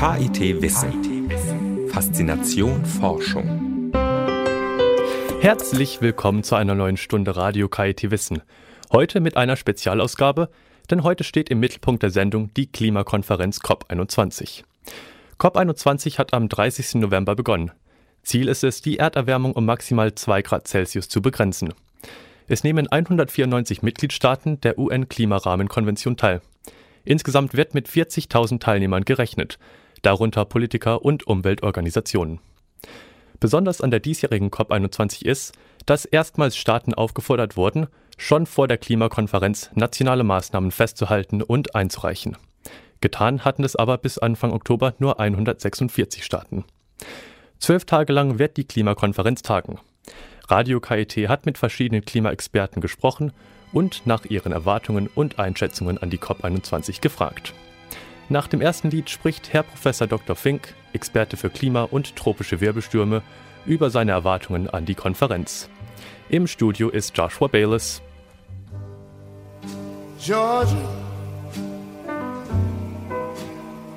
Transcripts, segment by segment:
KIT Wissen. Faszination Forschung. Herzlich willkommen zu einer neuen Stunde Radio KIT Wissen. Heute mit einer Spezialausgabe, denn heute steht im Mittelpunkt der Sendung die Klimakonferenz COP21. COP21 hat am 30. November begonnen. Ziel ist es, die Erderwärmung um maximal 2 Grad Celsius zu begrenzen. Es nehmen 194 Mitgliedstaaten der UN-Klimarahmenkonvention teil. Insgesamt wird mit 40.000 Teilnehmern gerechnet, darunter Politiker und Umweltorganisationen. Besonders an der diesjährigen COP21 ist, dass erstmals Staaten aufgefordert wurden, schon vor der Klimakonferenz nationale Maßnahmen festzuhalten und einzureichen. Getan hatten es aber bis Anfang Oktober nur 146 Staaten. Zwölf Tage lang wird die Klimakonferenz tagen. Radio KIT hat mit verschiedenen Klimaexperten gesprochen und nach ihren Erwartungen und Einschätzungen an die COP21 gefragt. Nach dem ersten Lied spricht Herr Prof. Dr. Fink, Experte für Klima und tropische Wirbelstürme, über seine Erwartungen an die Konferenz. Im Studio ist Joshua Bayless. Georgia,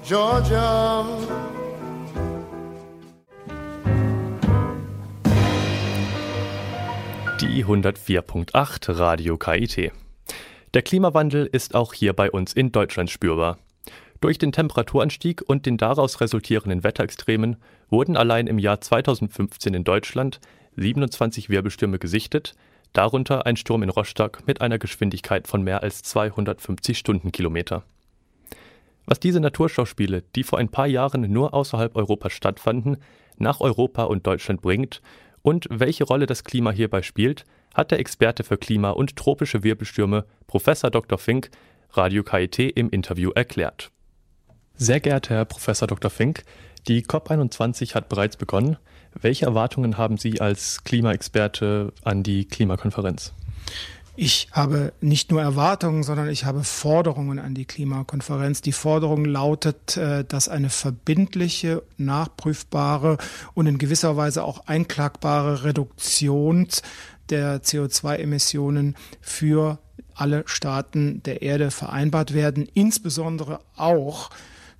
Georgia. Die 104.8 Radio KIT. Der Klimawandel ist auch hier bei uns in Deutschland spürbar. Durch den Temperaturanstieg und den daraus resultierenden Wetterextremen wurden allein im Jahr 2015 in Deutschland 27 Wirbelstürme gesichtet, darunter ein Sturm in Rostock mit einer Geschwindigkeit von mehr als 250 Stundenkilometer. Was diese Naturschauspiele, die vor ein paar Jahren nur außerhalb Europas stattfanden, nach Europa und Deutschland bringt und welche Rolle das Klima hierbei spielt, hat der Experte für Klima und tropische Wirbelstürme Prof. Dr. Fink Radio KIT im Interview erklärt. Sehr geehrter Herr Prof. Dr. Fink, die COP21 hat bereits begonnen. Welche Erwartungen haben Sie als Klimaexperte an die Klimakonferenz? Ich habe nicht nur Erwartungen, sondern ich habe Forderungen an die Klimakonferenz. Die Forderung lautet, äh, dass eine verbindliche, nachprüfbare und in gewisser Weise auch einklagbare Reduktion der CO2-Emissionen für alle Staaten der Erde vereinbart werden, insbesondere auch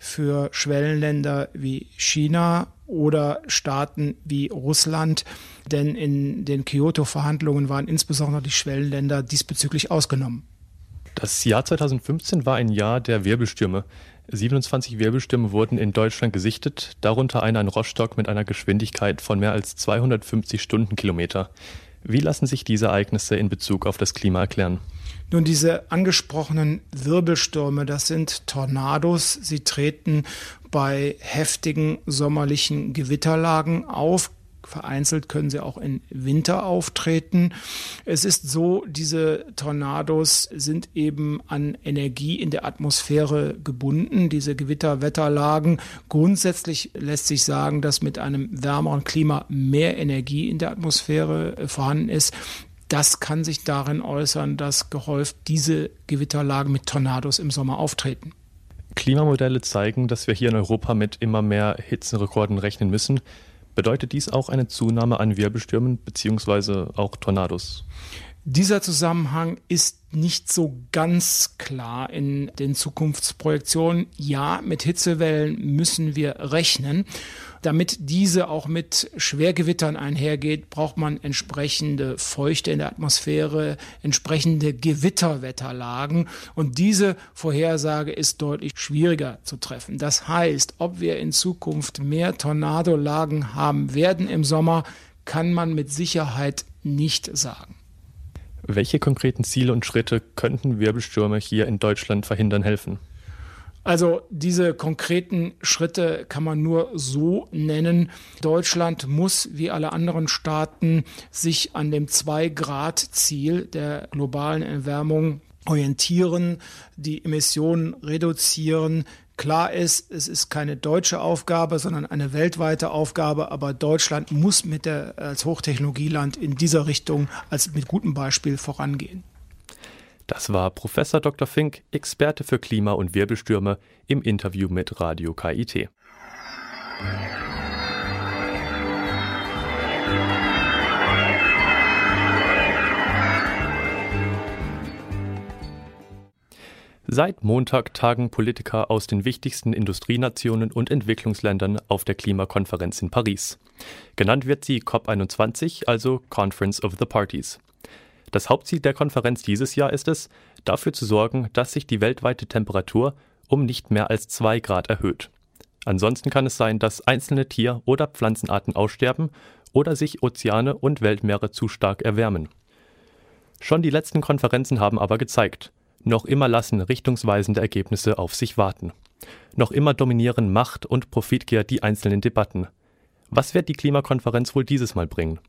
für Schwellenländer wie China oder Staaten wie Russland, denn in den Kyoto-Verhandlungen waren insbesondere die Schwellenländer diesbezüglich ausgenommen. Das Jahr 2015 war ein Jahr der Wirbelstürme. 27 Wirbelstürme wurden in Deutschland gesichtet, darunter einer in Rostock mit einer Geschwindigkeit von mehr als 250 Stundenkilometer. Wie lassen sich diese Ereignisse in Bezug auf das Klima erklären? Nun, diese angesprochenen Wirbelstürme, das sind Tornados. Sie treten bei heftigen sommerlichen Gewitterlagen auf. Vereinzelt können sie auch im Winter auftreten. Es ist so, diese Tornados sind eben an Energie in der Atmosphäre gebunden, diese Gewitterwetterlagen. Grundsätzlich lässt sich sagen, dass mit einem wärmeren Klima mehr Energie in der Atmosphäre vorhanden ist. Das kann sich darin äußern, dass gehäuft diese Gewitterlagen mit Tornados im Sommer auftreten. Klimamodelle zeigen, dass wir hier in Europa mit immer mehr Hitzenrekorden rechnen müssen. Bedeutet dies auch eine Zunahme an Wirbelstürmen bzw. auch Tornados? Dieser Zusammenhang ist nicht so ganz klar in den Zukunftsprojektionen. Ja, mit Hitzewellen müssen wir rechnen. Damit diese auch mit Schwergewittern einhergeht, braucht man entsprechende Feuchte in der Atmosphäre, entsprechende Gewitterwetterlagen. Und diese Vorhersage ist deutlich schwieriger zu treffen. Das heißt, ob wir in Zukunft mehr Tornadolagen haben werden im Sommer, kann man mit Sicherheit nicht sagen. Welche konkreten Ziele und Schritte könnten Wirbelstürme hier in Deutschland verhindern helfen? Also diese konkreten Schritte kann man nur so nennen. Deutschland muss wie alle anderen Staaten sich an dem Zwei-Grad-Ziel der globalen Erwärmung orientieren, die Emissionen reduzieren. Klar ist, es ist keine deutsche Aufgabe, sondern eine weltweite Aufgabe, aber Deutschland muss mit der, als Hochtechnologieland in dieser Richtung als mit gutem Beispiel vorangehen. Das war Professor Dr. Fink, Experte für Klima- und Wirbelstürme im Interview mit Radio KIT. Seit Montag tagen Politiker aus den wichtigsten Industrienationen und Entwicklungsländern auf der Klimakonferenz in Paris. Genannt wird sie COP21, also Conference of the Parties. Das Hauptziel der Konferenz dieses Jahr ist es, dafür zu sorgen, dass sich die weltweite Temperatur um nicht mehr als zwei Grad erhöht. Ansonsten kann es sein, dass einzelne Tier- oder Pflanzenarten aussterben oder sich Ozeane und Weltmeere zu stark erwärmen. Schon die letzten Konferenzen haben aber gezeigt, noch immer lassen richtungsweisende Ergebnisse auf sich warten. Noch immer dominieren Macht und Profitgier die einzelnen Debatten. Was wird die Klimakonferenz wohl dieses Mal bringen?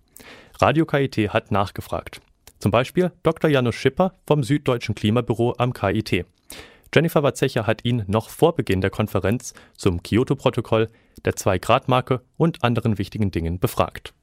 Radio KIT hat nachgefragt. Zum Beispiel Dr. Janusz Schipper vom Süddeutschen Klimabüro am KIT. Jennifer Watzecher hat ihn noch vor Beginn der Konferenz zum Kyoto-Protokoll, der Zwei-Grad-Marke und anderen wichtigen Dingen befragt.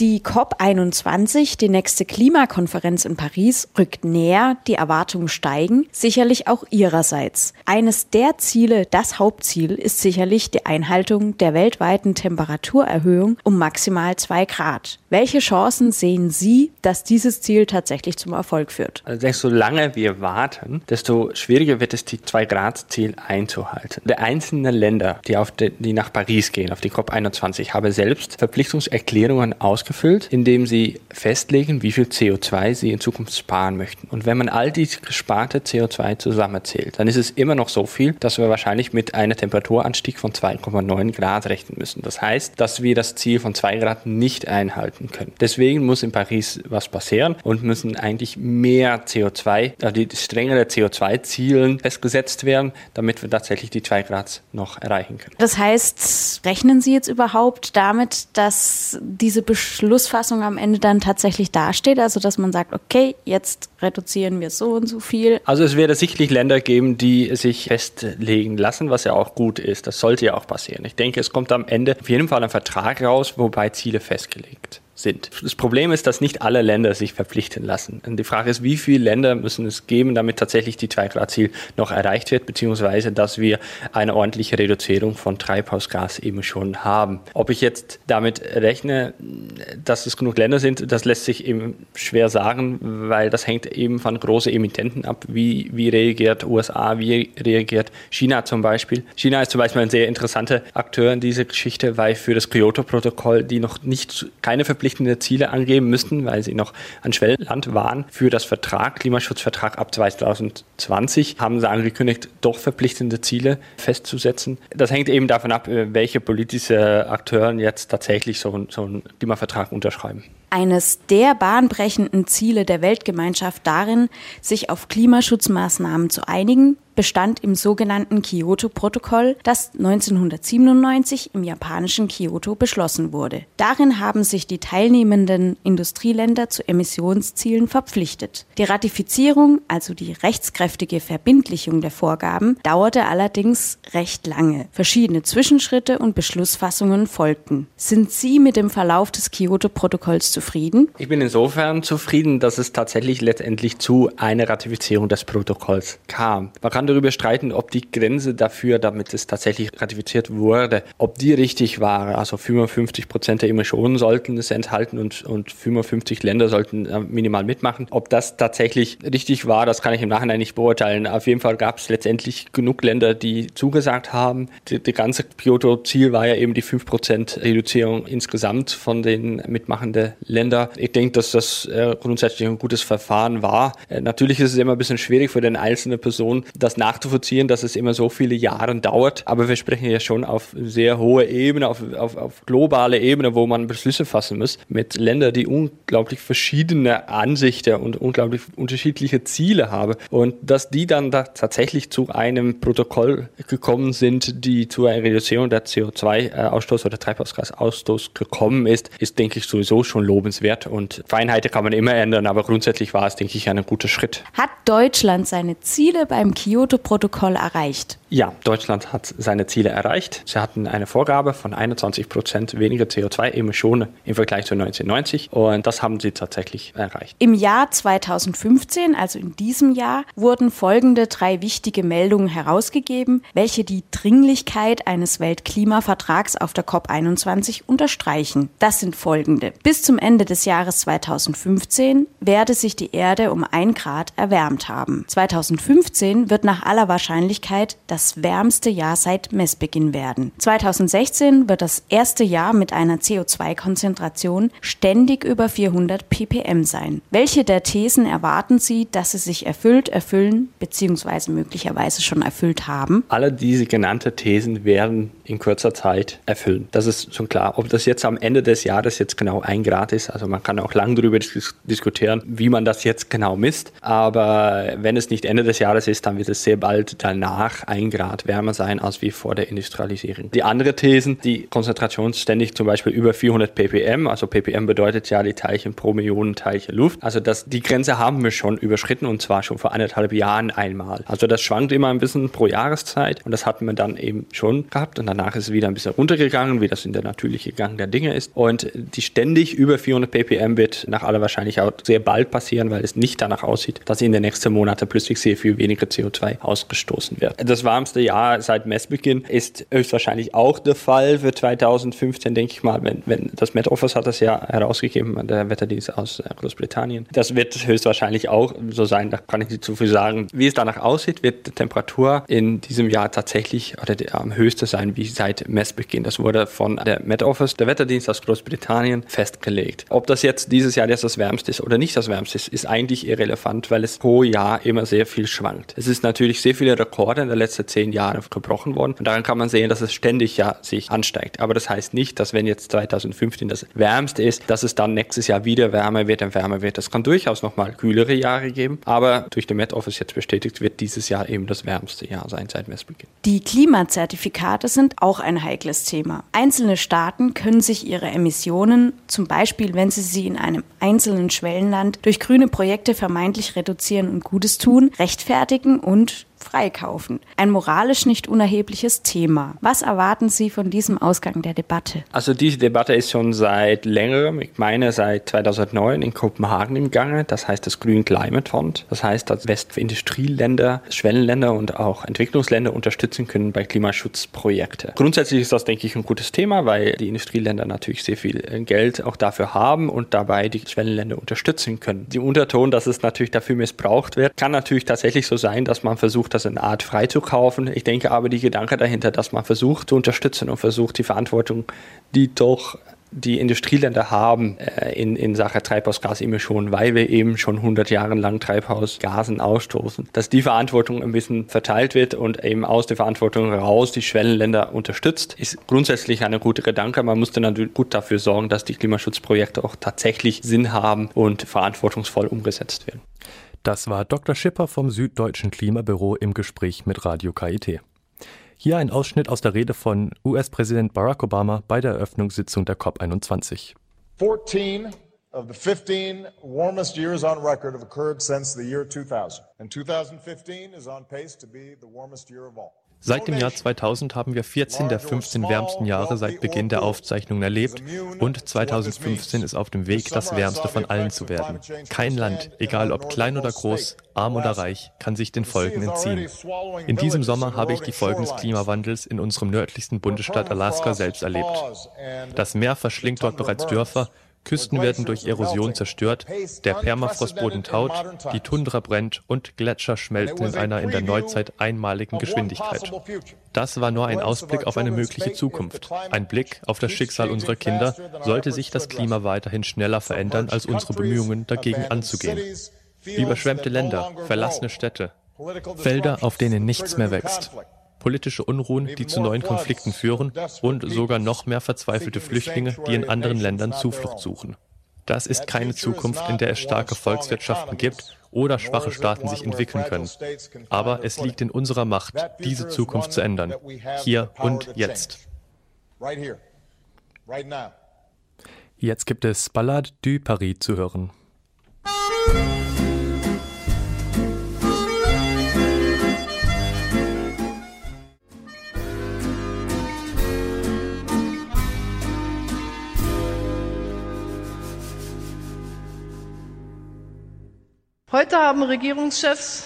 Die COP21, die nächste Klimakonferenz in Paris, rückt näher, die Erwartungen steigen, sicherlich auch ihrerseits. Eines der Ziele, das Hauptziel, ist sicherlich die Einhaltung der weltweiten Temperaturerhöhung um maximal zwei Grad. Welche Chancen sehen Sie, dass dieses Ziel tatsächlich zum Erfolg führt? Also desto lange wir warten, desto schwieriger wird es, die zwei Grad Ziel einzuhalten. Die einzelnen Länder, die, auf die, die nach Paris gehen, auf die COP21, haben selbst Verpflichtungserklärungen aus ausgefüllt, indem sie festlegen, wie viel CO2 sie in Zukunft sparen möchten. Und wenn man all die gesparte CO2 zusammenzählt, dann ist es immer noch so viel, dass wir wahrscheinlich mit einem Temperaturanstieg von 2,9 Grad rechnen müssen. Das heißt, dass wir das Ziel von 2 Grad nicht einhalten können. Deswegen muss in Paris was passieren und müssen eigentlich mehr CO2, also die strengere CO2-Ziele festgesetzt werden, damit wir tatsächlich die 2 Grad noch erreichen können. Das heißt, rechnen Sie jetzt überhaupt damit, dass diese Beschlüsse Beschlussfassung am Ende dann tatsächlich dasteht? Also, dass man sagt, okay, jetzt reduzieren wir so und so viel? Also, es werde sicherlich Länder geben, die sich festlegen lassen, was ja auch gut ist. Das sollte ja auch passieren. Ich denke, es kommt am Ende auf jeden Fall ein Vertrag raus, wobei Ziele festgelegt sind. Das Problem ist, dass nicht alle Länder sich verpflichten lassen. Und die Frage ist, wie viele Länder müssen es geben, damit tatsächlich die 2-Grad-Ziel noch erreicht wird, beziehungsweise dass wir eine ordentliche Reduzierung von Treibhausgas eben schon haben. Ob ich jetzt damit rechne, dass es genug Länder sind, das lässt sich eben schwer sagen, weil das hängt eben von großen Emittenten ab. Wie, wie reagiert USA, wie reagiert China zum Beispiel? China ist zum Beispiel ein sehr interessanter Akteur in dieser Geschichte, weil für das Kyoto-Protokoll die noch nicht keine Verpflichtung verpflichtende Ziele angeben müssten, weil sie noch ein Schwellenland waren für das Vertrag, Klimaschutzvertrag ab 2020, haben sie angekündigt, doch verpflichtende Ziele festzusetzen. Das hängt eben davon ab, welche politische Akteure jetzt tatsächlich so, so einen Klimavertrag unterschreiben eines der bahnbrechenden Ziele der Weltgemeinschaft darin, sich auf Klimaschutzmaßnahmen zu einigen, bestand im sogenannten Kyoto-Protokoll, das 1997 im japanischen Kyoto beschlossen wurde. Darin haben sich die teilnehmenden Industrieländer zu Emissionszielen verpflichtet. Die Ratifizierung, also die rechtskräftige Verbindlichung der Vorgaben, dauerte allerdings recht lange. Verschiedene Zwischenschritte und Beschlussfassungen folgten. Sind Sie mit dem Verlauf des Kyoto-Protokolls zufrieden? Zufrieden? Ich bin insofern zufrieden, dass es tatsächlich letztendlich zu einer Ratifizierung des Protokolls kam. Man kann darüber streiten, ob die Grenze dafür, damit es tatsächlich ratifiziert wurde, ob die richtig war. Also 55 Prozent der Emissionen sollten es enthalten und, und 55 Länder sollten äh, minimal mitmachen. Ob das tatsächlich richtig war, das kann ich im Nachhinein nicht beurteilen. Auf jeden Fall gab es letztendlich genug Länder, die zugesagt haben. Die, die ganze Kyoto-Ziel war ja eben die 5 Prozent Reduzierung insgesamt von den mitmachenden Länder. Ich denke, dass das äh, grundsätzlich ein gutes Verfahren war. Äh, natürlich ist es immer ein bisschen schwierig für den einzelnen Person, das nachzuvollziehen, dass es immer so viele Jahre dauert. Aber wir sprechen ja schon auf sehr hohe Ebene, auf, auf, auf globale Ebene, wo man Beschlüsse fassen muss, mit Ländern, die unglaublich verschiedene Ansichten und unglaublich unterschiedliche Ziele haben. Und dass die dann da tatsächlich zu einem Protokoll gekommen sind, die zu einer Reduzierung der CO2-Ausstoß oder Treibhausgasausstoß gekommen ist, ist, denke ich, sowieso schon lobenswert und Feinheiten kann man immer ändern, aber grundsätzlich war es, denke ich, ein guter Schritt. Hat Deutschland seine Ziele beim Kyoto-Protokoll erreicht? Ja, Deutschland hat seine Ziele erreicht. Sie hatten eine Vorgabe von 21 Prozent weniger CO2-Emissionen im Vergleich zu 1990 und das haben sie tatsächlich erreicht. Im Jahr 2015, also in diesem Jahr, wurden folgende drei wichtige Meldungen herausgegeben, welche die Dringlichkeit eines Weltklimavertrags auf der COP21 unterstreichen. Das sind folgende. Bis zum Ende des Jahres 2015 werde sich die Erde um ein Grad erwärmt haben. 2015 wird nach aller Wahrscheinlichkeit das wärmste Jahr seit Messbeginn werden. 2016 wird das erste Jahr mit einer CO2-Konzentration ständig über 400 ppm sein. Welche der Thesen erwarten Sie, dass es sich erfüllt, erfüllen bzw. möglicherweise schon erfüllt haben? Alle diese genannten Thesen werden in kurzer Zeit erfüllen. Das ist schon klar. Ob das jetzt am Ende des Jahres jetzt genau ein Grad ist, also man kann auch lang darüber dis diskutieren, wie man das jetzt genau misst. Aber wenn es nicht Ende des Jahres ist, dann wird es sehr bald danach ein Grad wärmer sein als wie vor der Industrialisierung. Die andere Thesen, die Konzentration ständig zum Beispiel über 400 ppm, also ppm bedeutet ja die Teilchen pro Millionen Teilchen Luft. Also das, die Grenze haben wir schon überschritten und zwar schon vor anderthalb Jahren einmal. Also das schwankt immer ein bisschen pro Jahreszeit und das hatten wir dann eben schon gehabt und danach ist es wieder ein bisschen runtergegangen, wie das in der natürliche Gang der Dinge ist. Und die ständig über 400 ppm wird nach aller Wahrscheinlichkeit auch sehr bald passieren, weil es nicht danach aussieht, dass in den nächsten Monaten plötzlich sehr viel weniger CO2 ausgestoßen wird. Das warmste Jahr seit Messbeginn ist höchstwahrscheinlich auch der Fall für 2015, denke ich mal, wenn, wenn das Met Office hat das ja herausgegeben, der Wetterdienst aus äh, Großbritannien. Das wird höchstwahrscheinlich auch so sein, da kann ich nicht zu viel sagen. Wie es danach aussieht, wird die Temperatur in diesem Jahr tatsächlich oder die, am höchsten sein wie seit Messbeginn. Das wurde von der Met Office, der Wetterdienst aus Großbritannien, festgelegt. Ob das jetzt dieses Jahr jetzt das wärmste ist oder nicht das wärmste ist, ist eigentlich irrelevant, weil es pro Jahr immer sehr viel schwankt. Es ist natürlich sehr viele Rekorde in den letzten zehn Jahren gebrochen worden und daran kann man sehen, dass es ständig ja sich ansteigt. Aber das heißt nicht, dass wenn jetzt 2015 das wärmste ist, dass es dann nächstes Jahr wieder wärmer wird und wärmer wird. Es kann durchaus nochmal kühlere Jahre geben, aber durch den Met Office jetzt bestätigt wird dieses Jahr eben das wärmste Jahr sein seit Messbeginn. Die Klimazertifikate sind auch ein heikles Thema. Einzelne Staaten können sich ihre Emissionen, zum Beispiel wenn sie sie in einem einzelnen Schwellenland durch grüne Projekte vermeintlich reduzieren und Gutes tun, rechtfertigen und freikaufen. Ein moralisch nicht unerhebliches Thema. Was erwarten Sie von diesem Ausgang der Debatte? Also diese Debatte ist schon seit längerem, ich meine seit 2009 in Kopenhagen im Gange. Das heißt das Green Climate Fund. Das heißt, dass Westindustrieländer, Schwellenländer und auch Entwicklungsländer unterstützen können bei Klimaschutzprojekten. Grundsätzlich ist das, denke ich, ein gutes Thema, weil die Industrieländer natürlich sehr viel äh, Geld auch dafür haben und dabei die Schwellenländer unterstützen können. Die Unterton, dass es natürlich dafür missbraucht wird, kann natürlich tatsächlich so sein, dass man versucht, das in Art freizukaufen. Ich denke aber, die Gedanke dahinter, dass man versucht zu unterstützen und versucht, die Verantwortung, die doch die Industrieländer haben äh, in, in Sache Treibhausgasemissionen, weil wir eben schon 100 Jahre lang Treibhausgasen ausstoßen, dass die Verantwortung ein bisschen verteilt wird und eben aus der Verantwortung heraus die Schwellenländer unterstützt, ist grundsätzlich eine gute Gedanke. Man muss dann natürlich gut dafür sorgen, dass die Klimaschutzprojekte auch tatsächlich Sinn haben und verantwortungsvoll umgesetzt werden. Das war Dr. Schipper vom Süddeutschen Klimabüro im Gespräch mit Radio KIT. Hier ein Ausschnitt aus der Rede von US-Präsident Barack Obama bei der Eröffnungssitzung der COP21. 14 of the 15 warmest years on record have occurred since the year 2000. And 2015 is on pace to be the warmest year of all. Seit dem Jahr 2000 haben wir 14 der 15 wärmsten Jahre seit Beginn der Aufzeichnungen erlebt und 2015 ist auf dem Weg, das wärmste von allen zu werden. Kein Land, egal ob klein oder groß, arm oder reich, kann sich den Folgen entziehen. In diesem Sommer habe ich die Folgen des Klimawandels in unserem nördlichsten Bundesstaat Alaska selbst erlebt. Das Meer verschlingt dort bereits Dörfer Küsten werden durch Erosion zerstört, der Permafrostboden taut, die Tundra brennt und Gletscher schmelzen in einer in der Neuzeit einmaligen Geschwindigkeit. Das war nur ein Ausblick auf eine mögliche Zukunft. Ein Blick auf das Schicksal unserer Kinder, sollte sich das Klima weiterhin schneller verändern als unsere Bemühungen dagegen anzugehen. Überschwemmte Länder, verlassene Städte, Felder, auf denen nichts mehr wächst politische Unruhen, die zu neuen Konflikten führen und sogar noch mehr verzweifelte Flüchtlinge, die in anderen Ländern Zuflucht suchen. Das ist keine Zukunft, in der es starke Volkswirtschaften gibt oder schwache Staaten sich entwickeln können. Aber es liegt in unserer Macht, diese Zukunft zu ändern. Hier und jetzt. Jetzt gibt es Ballade du Paris zu hören. Heute haben Regierungschefs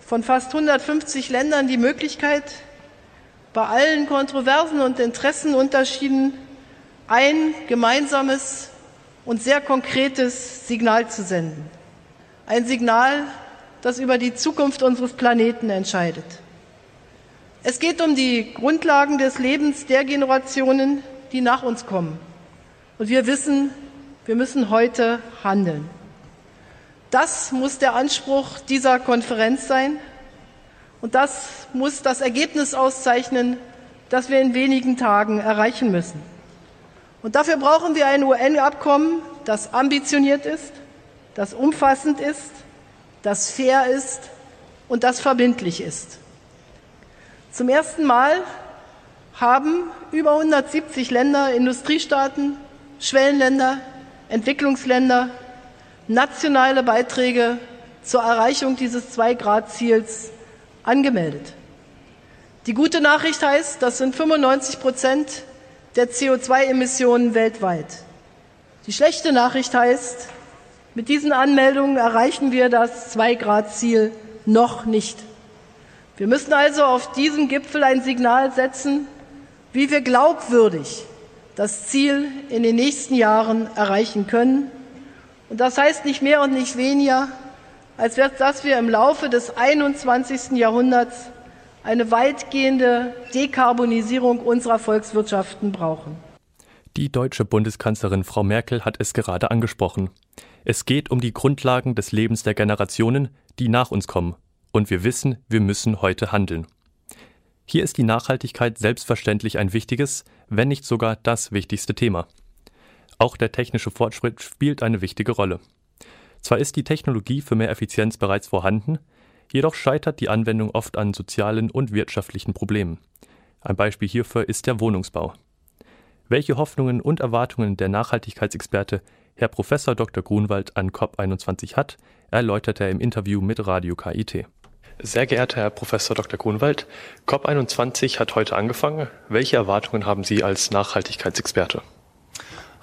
von fast 150 Ländern die Möglichkeit, bei allen Kontroversen und Interessenunterschieden ein gemeinsames und sehr konkretes Signal zu senden. Ein Signal, das über die Zukunft unseres Planeten entscheidet. Es geht um die Grundlagen des Lebens der Generationen, die nach uns kommen. Und wir wissen, wir müssen heute handeln. Das muss der Anspruch dieser Konferenz sein. Und das muss das Ergebnis auszeichnen, das wir in wenigen Tagen erreichen müssen. Und dafür brauchen wir ein UN-Abkommen, das ambitioniert ist, das umfassend ist, das fair ist und das verbindlich ist. Zum ersten Mal haben über 170 Länder, Industriestaaten, Schwellenländer, Entwicklungsländer nationale Beiträge zur Erreichung dieses Zwei-Grad-Ziels angemeldet. Die gute Nachricht heißt, das sind 95 Prozent der CO2-Emissionen weltweit. Die schlechte Nachricht heißt, mit diesen Anmeldungen erreichen wir das Zwei-Grad-Ziel noch nicht. Wir müssen also auf diesem Gipfel ein Signal setzen, wie wir glaubwürdig das Ziel in den nächsten Jahren erreichen können. Und das heißt nicht mehr und nicht weniger, als dass wir im Laufe des 21. Jahrhunderts eine weitgehende Dekarbonisierung unserer Volkswirtschaften brauchen. Die deutsche Bundeskanzlerin Frau Merkel hat es gerade angesprochen. Es geht um die Grundlagen des Lebens der Generationen, die nach uns kommen. Und wir wissen, wir müssen heute handeln. Hier ist die Nachhaltigkeit selbstverständlich ein wichtiges, wenn nicht sogar das wichtigste Thema. Auch der technische Fortschritt spielt eine wichtige Rolle. Zwar ist die Technologie für mehr Effizienz bereits vorhanden, jedoch scheitert die Anwendung oft an sozialen und wirtschaftlichen Problemen. Ein Beispiel hierfür ist der Wohnungsbau. Welche Hoffnungen und Erwartungen der Nachhaltigkeitsexperte Herr Prof. Dr. Grunwald an COP21 hat, erläutert er im Interview mit Radio KIT. Sehr geehrter Herr Prof. Dr. Grunwald, COP21 hat heute angefangen. Welche Erwartungen haben Sie als Nachhaltigkeitsexperte?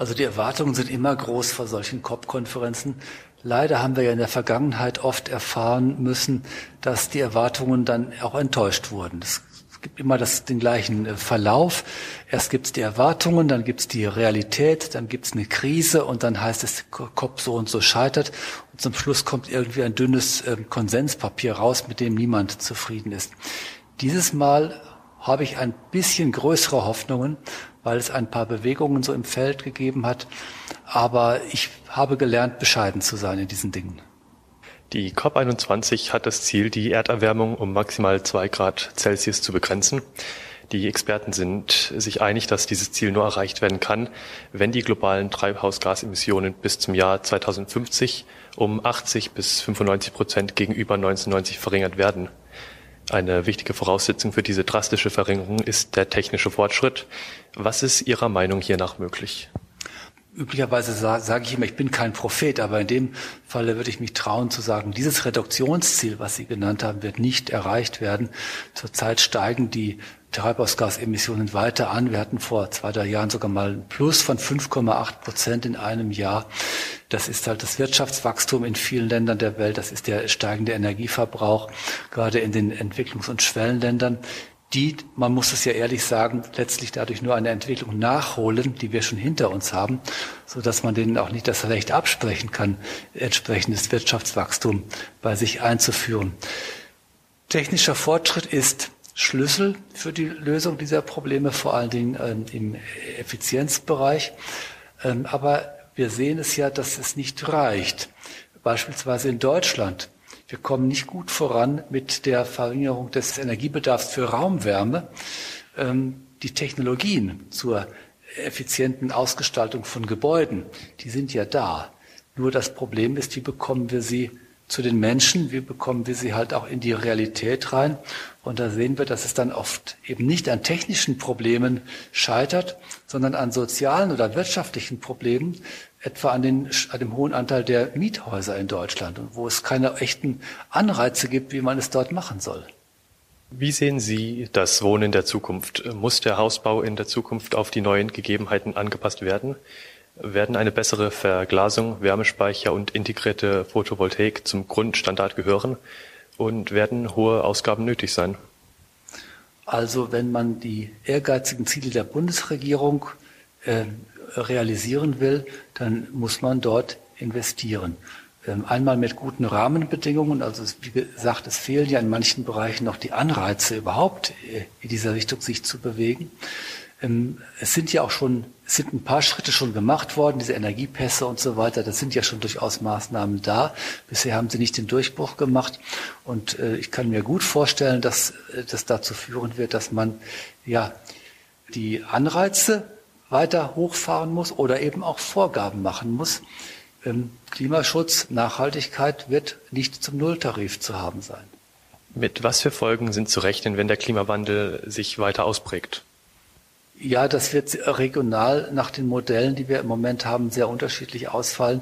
Also die Erwartungen sind immer groß vor solchen COP-Konferenzen. Leider haben wir ja in der Vergangenheit oft erfahren müssen, dass die Erwartungen dann auch enttäuscht wurden. Es gibt immer das, den gleichen äh, Verlauf. Erst gibt es die Erwartungen, dann gibt es die Realität, dann gibt es eine Krise und dann heißt es, COP so und so scheitert. Und zum Schluss kommt irgendwie ein dünnes äh, Konsenspapier raus, mit dem niemand zufrieden ist. Dieses Mal habe ich ein bisschen größere Hoffnungen, weil es ein paar Bewegungen so im Feld gegeben hat. Aber ich habe gelernt, bescheiden zu sein in diesen Dingen. Die COP21 hat das Ziel, die Erderwärmung um maximal zwei Grad Celsius zu begrenzen. Die Experten sind sich einig, dass dieses Ziel nur erreicht werden kann, wenn die globalen Treibhausgasemissionen bis zum Jahr 2050 um 80 bis 95 Prozent gegenüber 1990 verringert werden. Eine wichtige Voraussetzung für diese drastische Verringerung ist der technische Fortschritt. Was ist Ihrer Meinung hiernach möglich? Üblicherweise sage sag ich immer, ich bin kein Prophet, aber in dem Falle würde ich mich trauen zu sagen, dieses Reduktionsziel, was Sie genannt haben, wird nicht erreicht werden. Zurzeit steigen die Treibhausgasemissionen weiter an. Wir hatten vor zwei, drei Jahren sogar mal ein Plus von 5,8 Prozent in einem Jahr. Das ist halt das Wirtschaftswachstum in vielen Ländern der Welt. Das ist der steigende Energieverbrauch, gerade in den Entwicklungs- und Schwellenländern die, man muss es ja ehrlich sagen, letztlich dadurch nur eine Entwicklung nachholen, die wir schon hinter uns haben, so dass man denen auch nicht das Recht absprechen kann, entsprechendes Wirtschaftswachstum bei sich einzuführen. Technischer Fortschritt ist Schlüssel für die Lösung dieser Probleme, vor allen Dingen ähm, im Effizienzbereich. Ähm, aber wir sehen es ja, dass es nicht reicht. Beispielsweise in Deutschland wir kommen nicht gut voran mit der Verringerung des Energiebedarfs für Raumwärme. Ähm, die Technologien zur effizienten Ausgestaltung von Gebäuden, die sind ja da. Nur das Problem ist, wie bekommen wir sie zu den Menschen, wie bekommen wir sie halt auch in die Realität rein. Und da sehen wir, dass es dann oft eben nicht an technischen Problemen scheitert, sondern an sozialen oder wirtschaftlichen Problemen, etwa an, den, an dem hohen Anteil der Miethäuser in Deutschland und wo es keine echten Anreize gibt, wie man es dort machen soll. Wie sehen Sie das Wohnen der Zukunft? Muss der Hausbau in der Zukunft auf die neuen Gegebenheiten angepasst werden? Werden eine bessere Verglasung, Wärmespeicher und integrierte Photovoltaik zum Grundstandard gehören und werden hohe Ausgaben nötig sein? Also wenn man die ehrgeizigen Ziele der Bundesregierung äh, realisieren will, dann muss man dort investieren. Ähm, einmal mit guten Rahmenbedingungen, also wie gesagt, es fehlen ja in manchen Bereichen noch die Anreize überhaupt äh, in dieser Richtung sich zu bewegen. Ähm, es sind ja auch schon, es sind ein paar Schritte schon gemacht worden, diese Energiepässe und so weiter. Das sind ja schon durchaus Maßnahmen da. Bisher haben sie nicht den Durchbruch gemacht. Und äh, ich kann mir gut vorstellen, dass äh, das dazu führen wird, dass man ja die Anreize weiter hochfahren muss oder eben auch Vorgaben machen muss. Ähm, Klimaschutz, Nachhaltigkeit wird nicht zum Nulltarif zu haben sein. Mit was für Folgen sind zu rechnen, wenn der Klimawandel sich weiter ausprägt? Ja, das wird regional nach den Modellen, die wir im Moment haben, sehr unterschiedlich ausfallen.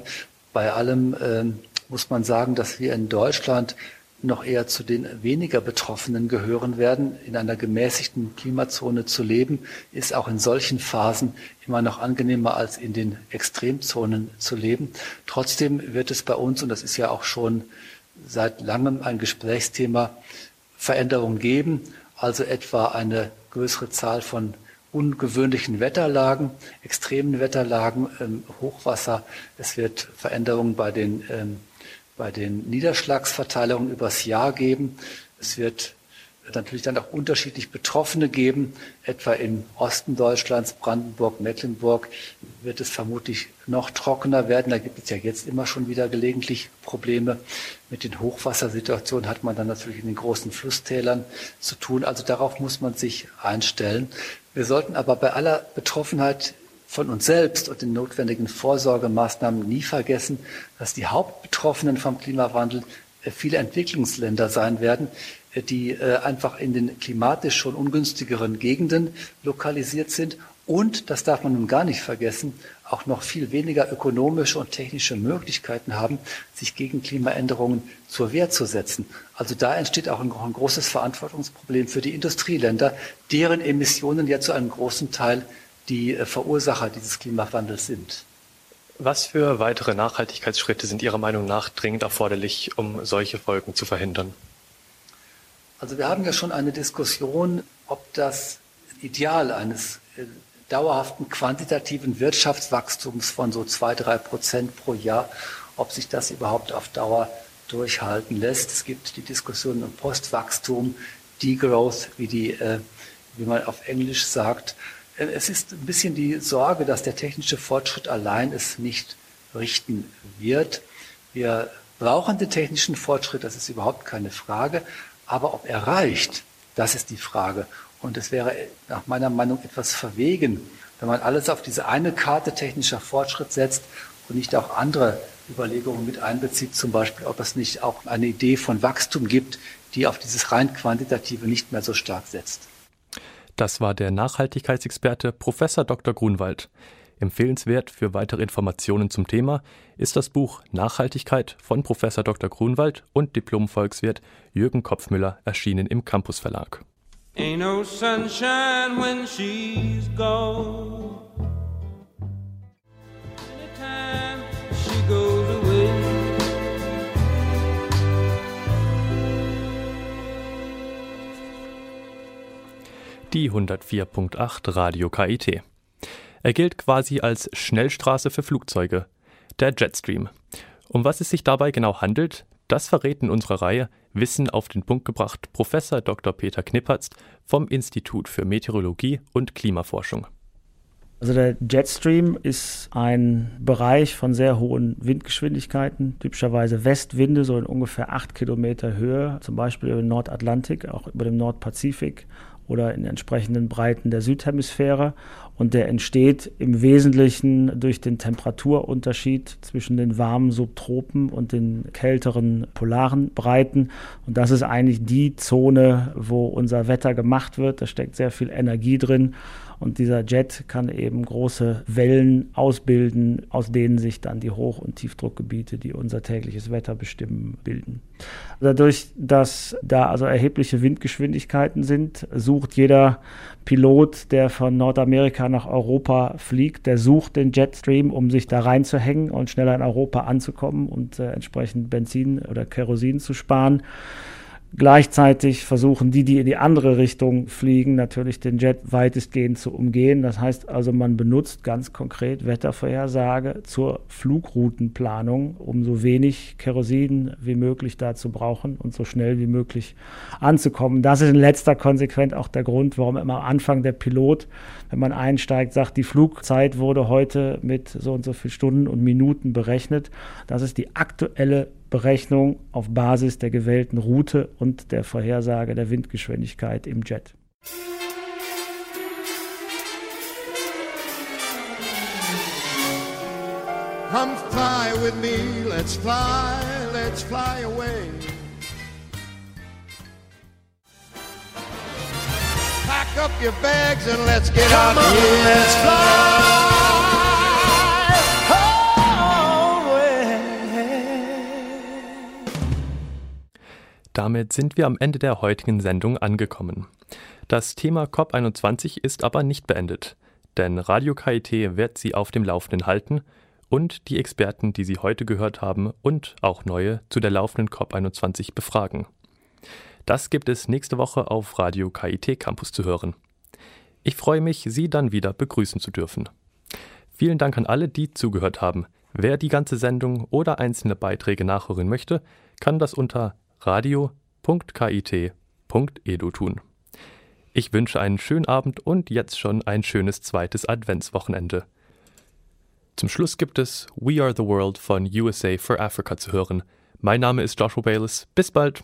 Bei allem äh, muss man sagen, dass wir in Deutschland noch eher zu den weniger Betroffenen gehören werden. In einer gemäßigten Klimazone zu leben, ist auch in solchen Phasen immer noch angenehmer als in den Extremzonen zu leben. Trotzdem wird es bei uns, und das ist ja auch schon seit langem ein Gesprächsthema, Veränderungen geben, also etwa eine größere Zahl von ungewöhnlichen Wetterlagen, extremen Wetterlagen, ähm, Hochwasser. Es wird Veränderungen bei den, ähm, bei den Niederschlagsverteilungen übers Jahr geben. Es wird natürlich dann auch unterschiedlich Betroffene geben. Etwa im Osten Deutschlands, Brandenburg, Mecklenburg, wird es vermutlich noch trockener werden. Da gibt es ja jetzt immer schon wieder gelegentlich Probleme. Mit den Hochwassersituationen hat man dann natürlich in den großen Flusstälern zu tun. Also darauf muss man sich einstellen. Wir sollten aber bei aller Betroffenheit von uns selbst und den notwendigen Vorsorgemaßnahmen nie vergessen, dass die Hauptbetroffenen vom Klimawandel äh, viele Entwicklungsländer sein werden, äh, die äh, einfach in den klimatisch schon ungünstigeren Gegenden lokalisiert sind. Und, das darf man nun gar nicht vergessen, auch noch viel weniger ökonomische und technische Möglichkeiten haben, sich gegen Klimaänderungen zur Wehr zu setzen. Also da entsteht auch ein, ein großes Verantwortungsproblem für die Industrieländer, deren Emissionen ja zu einem großen Teil die äh, Verursacher dieses Klimawandels sind. Was für weitere Nachhaltigkeitsschritte sind Ihrer Meinung nach dringend erforderlich, um solche Folgen zu verhindern? Also wir haben ja schon eine Diskussion, ob das Ideal eines äh, dauerhaften quantitativen Wirtschaftswachstums von so zwei, drei Prozent pro Jahr, ob sich das überhaupt auf Dauer durchhalten lässt. Es gibt die Diskussion um Postwachstum, Degrowth, wie, die, äh, wie man auf Englisch sagt. Äh, es ist ein bisschen die Sorge, dass der technische Fortschritt allein es nicht richten wird. Wir brauchen den technischen Fortschritt, das ist überhaupt keine Frage. Aber ob er reicht, das ist die Frage. Und es wäre nach meiner Meinung etwas verwegen, wenn man alles auf diese eine Karte technischer Fortschritt setzt und nicht auch andere Überlegungen mit einbezieht, zum Beispiel, ob es nicht auch eine Idee von Wachstum gibt, die auf dieses rein quantitative nicht mehr so stark setzt. Das war der Nachhaltigkeitsexperte Professor Dr. Grunwald. Empfehlenswert für weitere Informationen zum Thema ist das Buch Nachhaltigkeit von Professor Dr. Grunwald und Diplom-Volkswirt Jürgen Kopfmüller erschienen im Campus Verlag. Ain't no sunshine when she's gone. Anytime she goes away. Die 104.8 Radio KIT. Er gilt quasi als Schnellstraße für Flugzeuge, der Jetstream. Um was es sich dabei genau handelt, das verrät in unserer Reihe Wissen auf den Punkt gebracht Professor Dr. Peter Knippertz vom Institut für Meteorologie und Klimaforschung. Also der Jetstream ist ein Bereich von sehr hohen Windgeschwindigkeiten, typischerweise Westwinde, so in ungefähr acht Kilometer Höhe, zum Beispiel über den Nordatlantik, auch über dem Nordpazifik oder in entsprechenden Breiten der Südhemisphäre. Und der entsteht im Wesentlichen durch den Temperaturunterschied zwischen den warmen Subtropen und den kälteren polaren Breiten. Und das ist eigentlich die Zone, wo unser Wetter gemacht wird. Da steckt sehr viel Energie drin. Und dieser Jet kann eben große Wellen ausbilden, aus denen sich dann die Hoch- und Tiefdruckgebiete, die unser tägliches Wetter bestimmen, bilden. Dadurch, dass da also erhebliche Windgeschwindigkeiten sind, sucht jeder Pilot, der von Nordamerika nach Europa fliegt, der sucht den Jetstream, um sich da reinzuhängen und schneller in Europa anzukommen und äh, entsprechend Benzin oder Kerosin zu sparen. Gleichzeitig versuchen die, die in die andere Richtung fliegen, natürlich den Jet weitestgehend zu umgehen. Das heißt also, man benutzt ganz konkret Wettervorhersage zur Flugroutenplanung, um so wenig Kerosin wie möglich da zu brauchen und so schnell wie möglich anzukommen. Das ist in letzter Konsequenz auch der Grund, warum immer am Anfang der Pilot, wenn man einsteigt, sagt, die Flugzeit wurde heute mit so und so viel Stunden und Minuten berechnet. Das ist die aktuelle Berechnung auf Basis der gewählten Route und der Vorhersage der Windgeschwindigkeit im Jet. Come fly with me, let's fly, let's fly away. Pack up your bags and let's get Come out of here. Let's fly. Damit sind wir am Ende der heutigen Sendung angekommen. Das Thema COP21 ist aber nicht beendet, denn Radio KIT wird Sie auf dem Laufenden halten und die Experten, die Sie heute gehört haben und auch neue zu der laufenden COP21 befragen. Das gibt es nächste Woche auf Radio KIT Campus zu hören. Ich freue mich, Sie dann wieder begrüßen zu dürfen. Vielen Dank an alle, die zugehört haben. Wer die ganze Sendung oder einzelne Beiträge nachhören möchte, kann das unter radio.kit.edu tun. Ich wünsche einen schönen Abend und jetzt schon ein schönes zweites Adventswochenende. Zum Schluss gibt es We Are the World von USA for Africa zu hören. Mein Name ist Joshua Bayless. Bis bald!